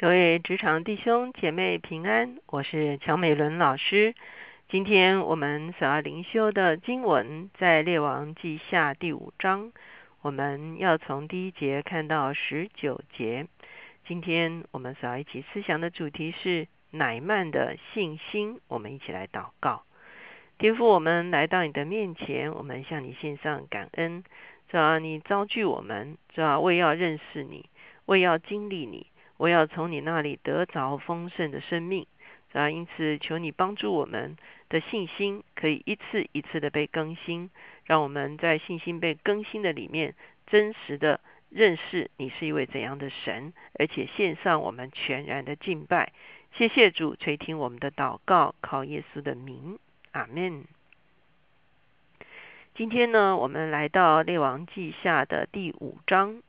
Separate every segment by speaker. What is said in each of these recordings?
Speaker 1: 各位职场弟兄姐妹平安，我是乔美伦老师。今天我们所要灵修的经文在列王记下第五章，我们要从第一节看到十九节。今天我们所要一起思想的主题是乃曼的信心。我们一起来祷告，天父，我们来到你的面前，我们向你献上感恩。主要你召聚我们，主要为要认识你，为要经历你。我要从你那里得着丰盛的生命，啊！因此求你帮助我们的信心可以一次一次的被更新，让我们在信心被更新的里面，真实的认识你是一位怎样的神，而且献上我们全然的敬拜。谢谢主垂听我们的祷告，靠耶稣的名，阿门。今天呢，我们来到列王记下的第五章。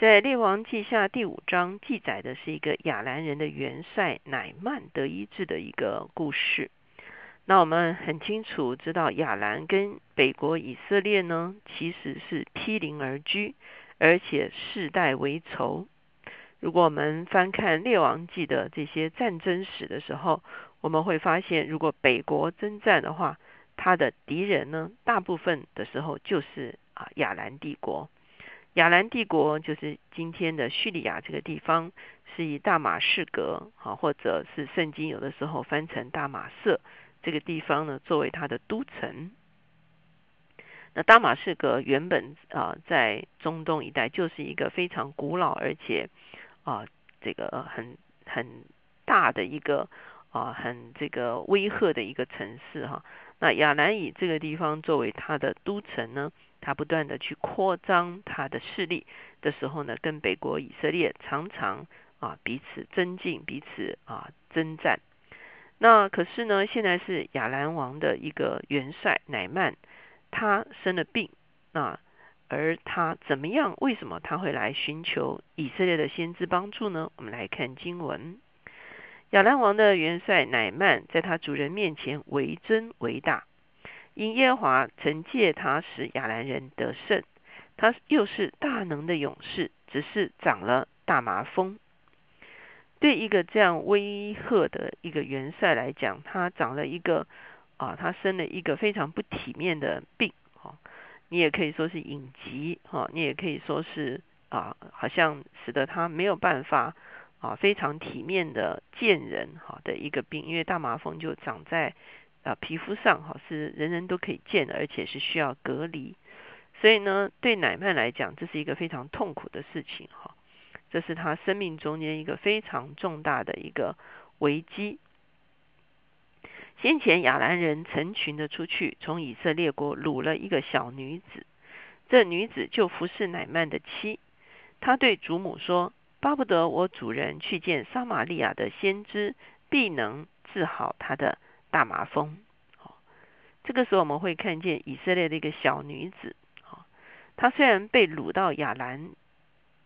Speaker 1: 在列王记下第五章记载的是一个亚兰人的元帅乃曼得医治的一个故事。那我们很清楚知道，亚兰跟北国以色列呢，其实是毗邻而居，而且世代为仇。如果我们翻看列王记的这些战争史的时候，我们会发现，如果北国征战的话，他的敌人呢，大部分的时候就是啊亚兰帝国。亚兰帝国就是今天的叙利亚这个地方，是以大马士革，啊，或者是圣经有的时候翻成大马色这个地方呢，作为它的都城。那大马士革原本啊，在中东一带就是一个非常古老而且啊，这个很很大的一个啊，很这个威吓的一个城市哈。那亚兰以这个地方作为它的都城呢？他不断的去扩张他的势力的时候呢，跟北国以色列常常啊彼此增进，彼此啊征战。那可是呢，现在是亚兰王的一个元帅乃曼，他生了病啊，而他怎么样？为什么他会来寻求以色列的先知帮助呢？我们来看经文：亚兰王的元帅乃曼在他主人面前为尊为大。因耶和华曾借他使亚兰人得胜，他又是大能的勇士，只是长了大麻风。对一个这样威吓的一个元帅来讲，他长了一个啊，他生了一个非常不体面的病，啊，你也可以说是隐疾，哈，你也可以说是啊，好像使得他没有办法啊，非常体面的见人，哈的一个病，因为大麻风就长在。啊，皮肤上哈是人人都可以见的，而且是需要隔离。所以呢，对乃曼来讲，这是一个非常痛苦的事情哈。这是他生命中间一个非常重大的一个危机。先前亚兰人成群的出去，从以色列国掳了一个小女子，这女子就服侍乃曼的妻。他对祖母说：“巴不得我主人去见撒玛利亚的先知，必能治好他的。”大麻风，好，这个时候我们会看见以色列的一个小女子，好，她虽然被掳到亚兰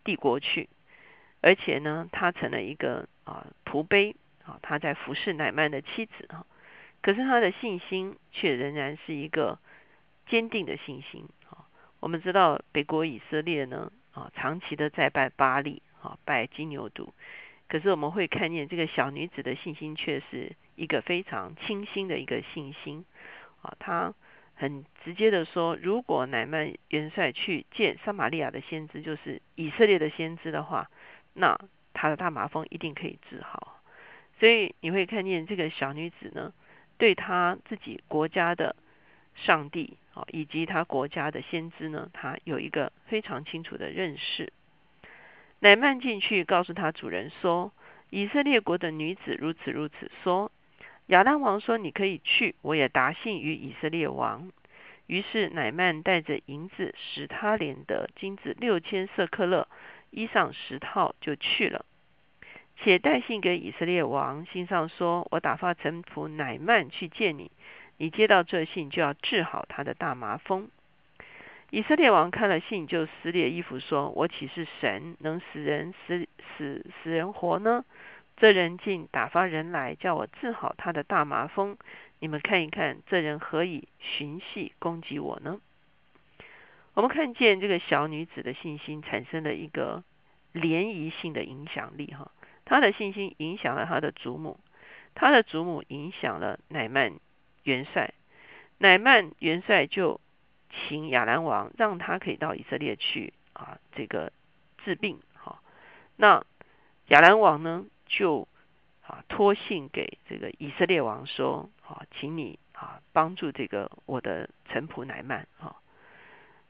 Speaker 1: 帝国去，而且呢，她成了一个啊仆婢，啊，她在服侍乃曼的妻子，哈，可是她的信心却仍然是一个坚定的信心，啊，我们知道北国以色列呢，啊，长期的在拜巴利，啊，拜金牛犊。可是我们会看见这个小女子的信心，却是一个非常清新的一个信心啊！他很直接的说：“如果乃曼元帅去见撒玛利亚的先知，就是以色列的先知的话，那他的大麻风一定可以治好。”所以你会看见这个小女子呢，对她自己国家的上帝啊，以及她国家的先知呢，她有一个非常清楚的认识。乃曼进去，告诉他主人说：“以色列国的女子如此如此说。”亚兰王说：“你可以去，我也答信于以色列王。”于是乃曼带着银子使他连的金子六千色克勒，衣裳十套，就去了。且带信给以色列王，信上说：“我打发臣仆乃曼去见你，你接到这信，就要治好他的大麻风。”以色列王看了信，就撕裂衣服，说：“我岂是神，能使人死死死人活呢？这人竟打发人来，叫我治好他的大麻风。你们看一看，这人何以寻隙攻击我呢？”我们看见这个小女子的信心产生了一个涟漪性的影响力，哈，他的信心影响了他的祖母，他的祖母影响了乃曼元帅，乃曼元帅就请亚兰王让他可以到以色列去啊，这个治病。哈，那亚兰王呢就啊托信给这个以色列王说，啊，请你啊帮助这个我的臣仆乃曼。哈，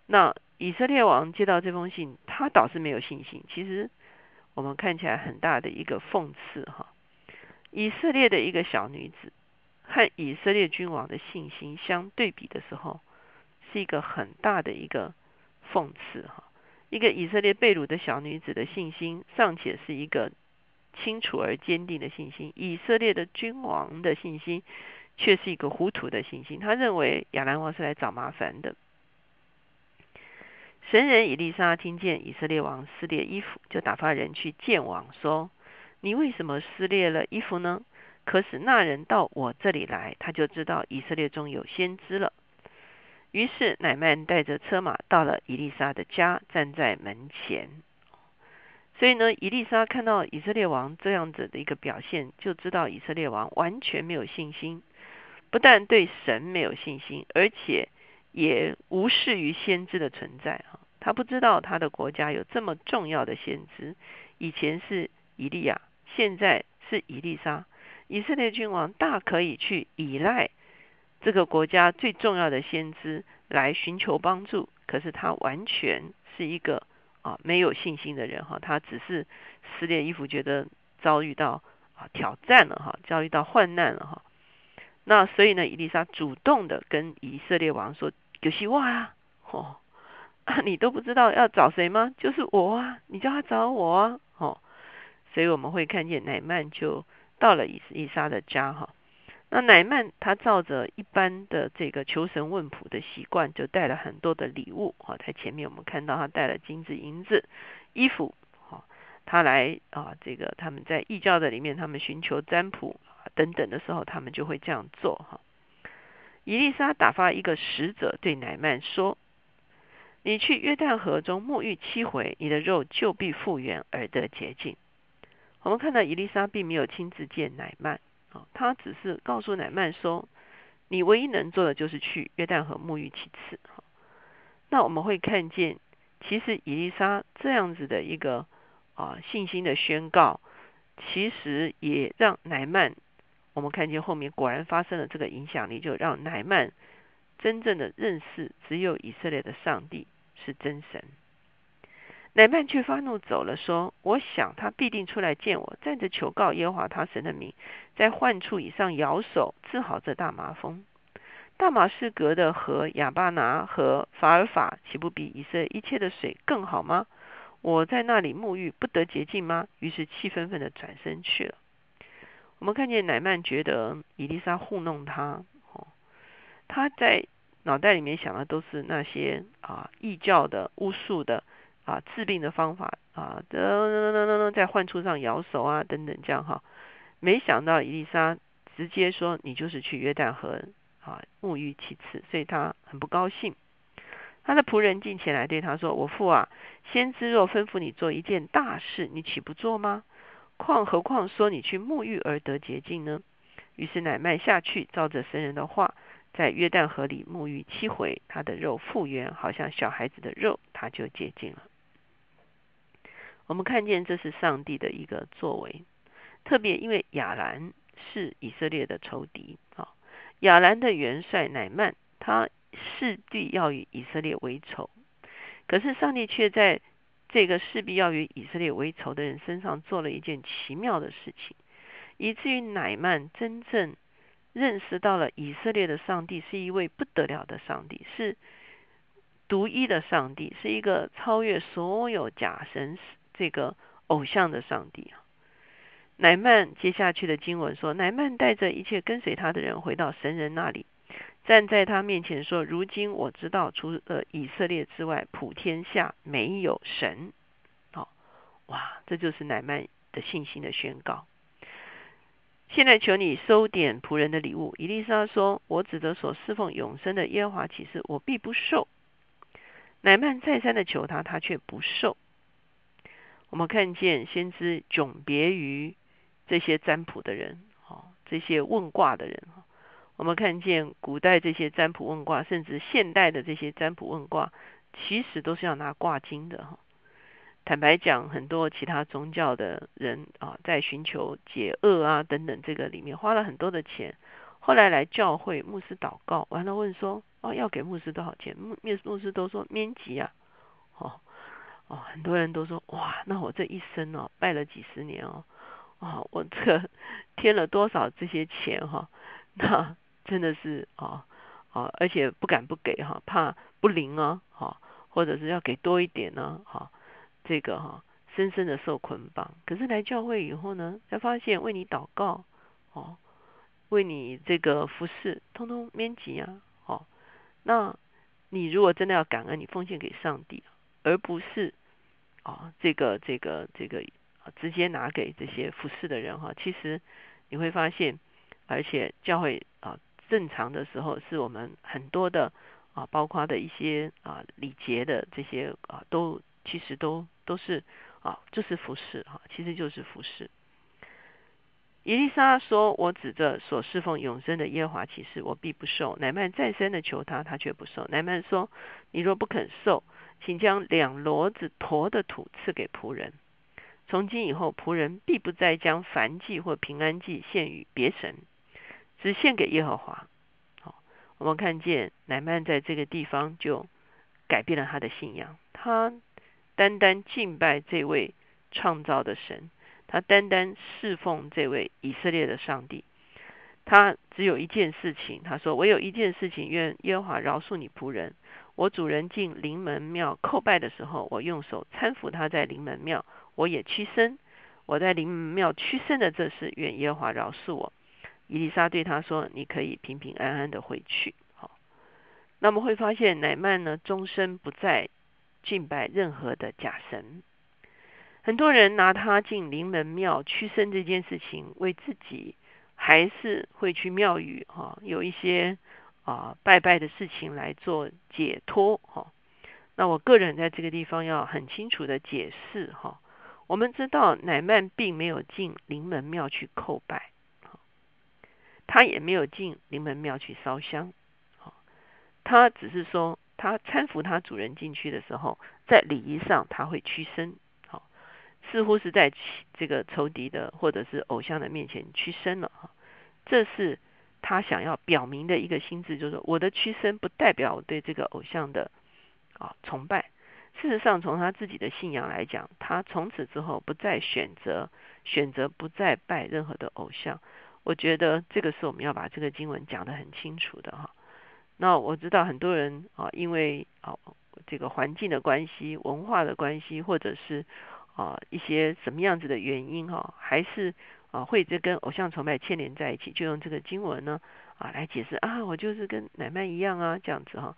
Speaker 1: 那以色列王接到这封信，他倒是没有信心。其实。我们看起来很大的一个讽刺哈，以色列的一个小女子和以色列君王的信心相对比的时候，是一个很大的一个讽刺哈。一个以色列被掳的小女子的信心尚且是一个清楚而坚定的信心，以色列的君王的信心却是一个糊涂的信心。他认为亚兰王是来找麻烦的。神人以利沙听见以色列王撕裂衣服，就打发人去见王，说：“你为什么撕裂了衣服呢？可使那人到我这里来，他就知道以色列中有先知了。”于是乃曼带着车马到了以利沙的家，站在门前。所以呢，以利沙看到以色列王这样子的一个表现，就知道以色列王完全没有信心，不但对神没有信心，而且。也无视于先知的存在啊，他不知道他的国家有这么重要的先知，以前是以利亚，现在是以利沙。以色列君王大可以去依赖这个国家最重要的先知来寻求帮助，可是他完全是一个啊没有信心的人哈，他只是撕裂衣服，觉得遭遇到啊挑战了哈，遭遇到患难了哈。那所以呢，伊丽莎主动的跟以色列王说。有希望啊！哦，你都不知道要找谁吗？就是我啊！你叫他找我啊！哦，所以我们会看见乃曼就到了以以莎的家哈。那乃曼他照着一般的这个求神问卜的习惯，就带了很多的礼物哈。在前面我们看到他带了金子、银子、衣服哈。他来啊，这个他们在异教的里面，他们寻求占卜等等的时候，他们就会这样做哈。伊丽莎打发一个使者对乃曼说：“你去约旦河中沐浴七回，你的肉就必复原而得洁净。”我们看到伊丽莎并没有亲自见乃曼，啊，他只是告诉乃曼说：“你唯一能做的就是去约旦河沐浴七次。”哈，那我们会看见，其实伊丽莎这样子的一个啊信心的宣告，其实也让乃曼。我们看见后面果然发生了这个影响力，就让乃曼真正的认识只有以色列的上帝是真神。乃曼却发怒走了，说：“我想他必定出来见我，站着求告耶和华他神的名，在患处以上摇手治好这大麻风。大马士革的河亚巴拿和法尔法，岂不比以色列一切的水更好吗？我在那里沐浴不得洁净吗？”于是气愤愤的转身去了。我们看见乃曼觉得伊丽莎糊弄他，哦，他在脑袋里面想的都是那些啊异教的巫术的啊治病的方法啊，等等等等等，在患处上摇手啊等等这样哈，没想到伊丽莎直接说你就是去约旦河啊沐浴其次，所以他很不高兴。他的仆人进前来对他说：“我父啊，先知若吩咐你做一件大事，你岂不做吗？”况何况说你去沐浴而得洁净呢？于是乃麦下去，照着神人的话，在约旦河里沐浴七回，他的肉复原，好像小孩子的肉，他就洁净了。我们看见这是上帝的一个作为，特别因为亚兰是以色列的仇敌啊，亚兰的元帅乃曼，他势必要与以色列为仇，可是上帝却在。这个势必要与以色列为仇的人身上做了一件奇妙的事情，以至于乃曼真正认识到了以色列的上帝是一位不得了的上帝，是独一的上帝，是一个超越所有假神这个偶像的上帝啊。乃曼接下去的经文说，乃曼带着一切跟随他的人回到神人那里。站在他面前说：“如今我知道，除了以色列之外，普天下没有神。”好，哇，这就是乃曼的信心的宣告。现在求你收点仆人的礼物。伊丽莎说：“我指着所侍奉永生的耶和华起誓，我必不受。”乃曼再三的求他，他却不受。我们看见先知迥别于这些占卜的人，哦，这些问卦的人，我们看见古代这些占卜问卦，甚至现代的这些占卜问卦，其实都是要拿卦经的哈。坦白讲，很多其他宗教的人啊，在寻求解厄啊等等这个里面花了很多的钱，后来来教会牧师祷告，完了问说，哦，要给牧师多少钱？牧牧牧师都说免急啊，哦哦，很多人都说，哇，那我这一生哦，拜了几十年哦，哦，我这添了多少这些钱哈？那真的是啊啊，而且不敢不给哈，怕不灵啊，哈，或者是要给多一点呢，哈。这个哈，深深的受捆绑。可是来教会以后呢，才发现为你祷告，哦，为你这个服侍，通通免急啊，哦，那你如果真的要感恩，你奉献给上帝，而不是啊，这个这个这个直接拿给这些服侍的人哈。其实你会发现，而且教会啊，正常的时候是我们很多的啊，包括的一些啊礼节的这些啊，都其实都。都是啊，就是服侍哈，其实就是服侍。伊丽莎说：“我指着所侍奉永生的耶华起誓，我必不受。”乃曼再三的求他，他却不受。乃曼说：“你若不肯受，请将两骡子驮的土赐给仆人。从今以后，仆人必不再将燔祭或平安祭献与别神，只献给耶和华。”好，我们看见乃曼在这个地方就改变了他的信仰，他。单单敬拜这位创造的神，他单单侍奉这位以色列的上帝。他只有一件事情，他说：“我有一件事情，愿耶和华饶恕你仆人。我主人进临门庙叩拜的时候，我用手搀扶他在临门庙，我也屈身。我在临门庙屈身的这事，愿耶和华饶恕我。”伊丽莎对他说：“你可以平平安安的回去。”好，那么会发现乃曼呢，终身不再。敬拜任何的假神，很多人拿他进临门庙屈身这件事情，为自己还是会去庙宇哈，有一些啊拜拜的事情来做解脱哈。那我个人在这个地方要很清楚的解释哈，我们知道乃曼并没有进灵门庙去叩拜，他也没有进灵门庙去烧香，他只是说。他搀扶他主人进去的时候，在礼仪上他会屈身，似乎是在这个仇敌的或者是偶像的面前屈身了哈。这是他想要表明的一个心智，就是说我的屈身不代表我对这个偶像的啊崇拜。事实上，从他自己的信仰来讲，他从此之后不再选择选择不再拜任何的偶像。我觉得这个是我们要把这个经文讲得很清楚的哈。那我知道很多人啊，因为啊这个环境的关系、文化的关系，或者是啊一些什么样子的原因哈，还是啊会这跟偶像崇拜牵连在一起，就用这个经文呢啊来解释啊，我就是跟奶奶一样啊这样子哈。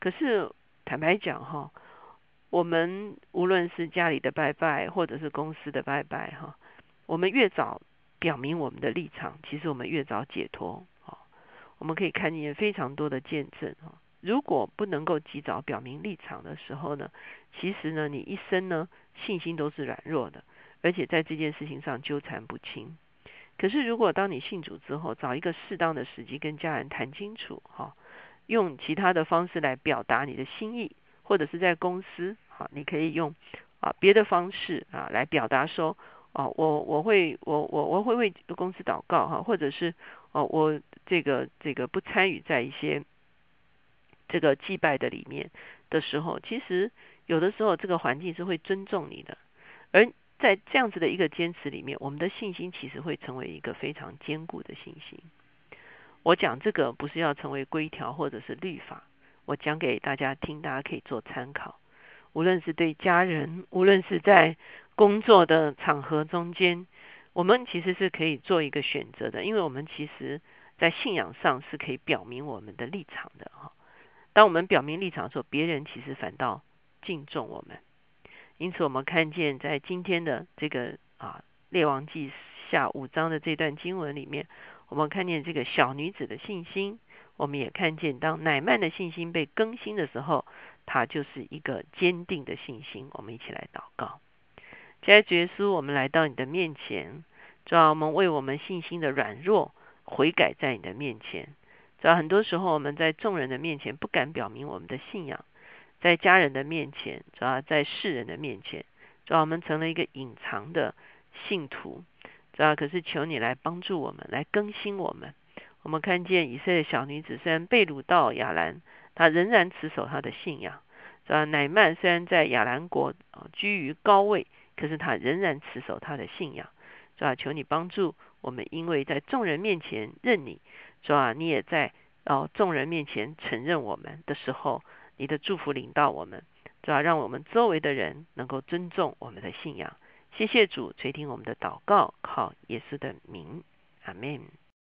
Speaker 1: 可是坦白讲哈，我们无论是家里的拜拜，或者是公司的拜拜哈，我们越早表明我们的立场，其实我们越早解脱啊。我们可以看见非常多的见证啊！如果不能够及早表明立场的时候呢，其实呢，你一生呢信心都是软弱的，而且在这件事情上纠缠不清。可是，如果当你信主之后，找一个适当的时机跟家人谈清楚，哈，用其他的方式来表达你的心意，或者是在公司，哈，你可以用啊别的方式啊来表达说，哦，我我会我我我会为公司祷告哈，或者是。哦，我这个这个不参与在一些这个祭拜的里面的时候，其实有的时候这个环境是会尊重你的，而在这样子的一个坚持里面，我们的信心其实会成为一个非常坚固的信心。我讲这个不是要成为规条或者是律法，我讲给大家听，大家可以做参考。无论是对家人，无论是在工作的场合中间。我们其实是可以做一个选择的，因为我们其实，在信仰上是可以表明我们的立场的哈。当我们表明立场的时候，别人其实反倒敬重我们。因此，我们看见在今天的这个啊列王记下五章的这段经文里面，我们看见这个小女子的信心，我们也看见当乃曼的信心被更新的时候，他就是一个坚定的信心。我们一起来祷告。现在耶稣，我们来到你的面前，主要我们为我们信心的软弱悔改在你的面前。主要很多时候我们在众人的面前不敢表明我们的信仰，在家人的面前，主要在世人的面前，主要我们成了一个隐藏的信徒。主要可是求你来帮助我们，来更新我们。我们看见以色列小女子虽然被掳到亚兰，她仍然持守她的信仰。主要乃曼虽然在亚兰国居于高位。可是他仍然持守他的信仰，主要，求你帮助我们，因为在众人面前认你，主啊，你也在哦众人面前承认我们的时候，你的祝福领到我们，主要，让我们周围的人能够尊重我们的信仰。谢谢主垂听我们的祷告，靠耶稣的名，阿门。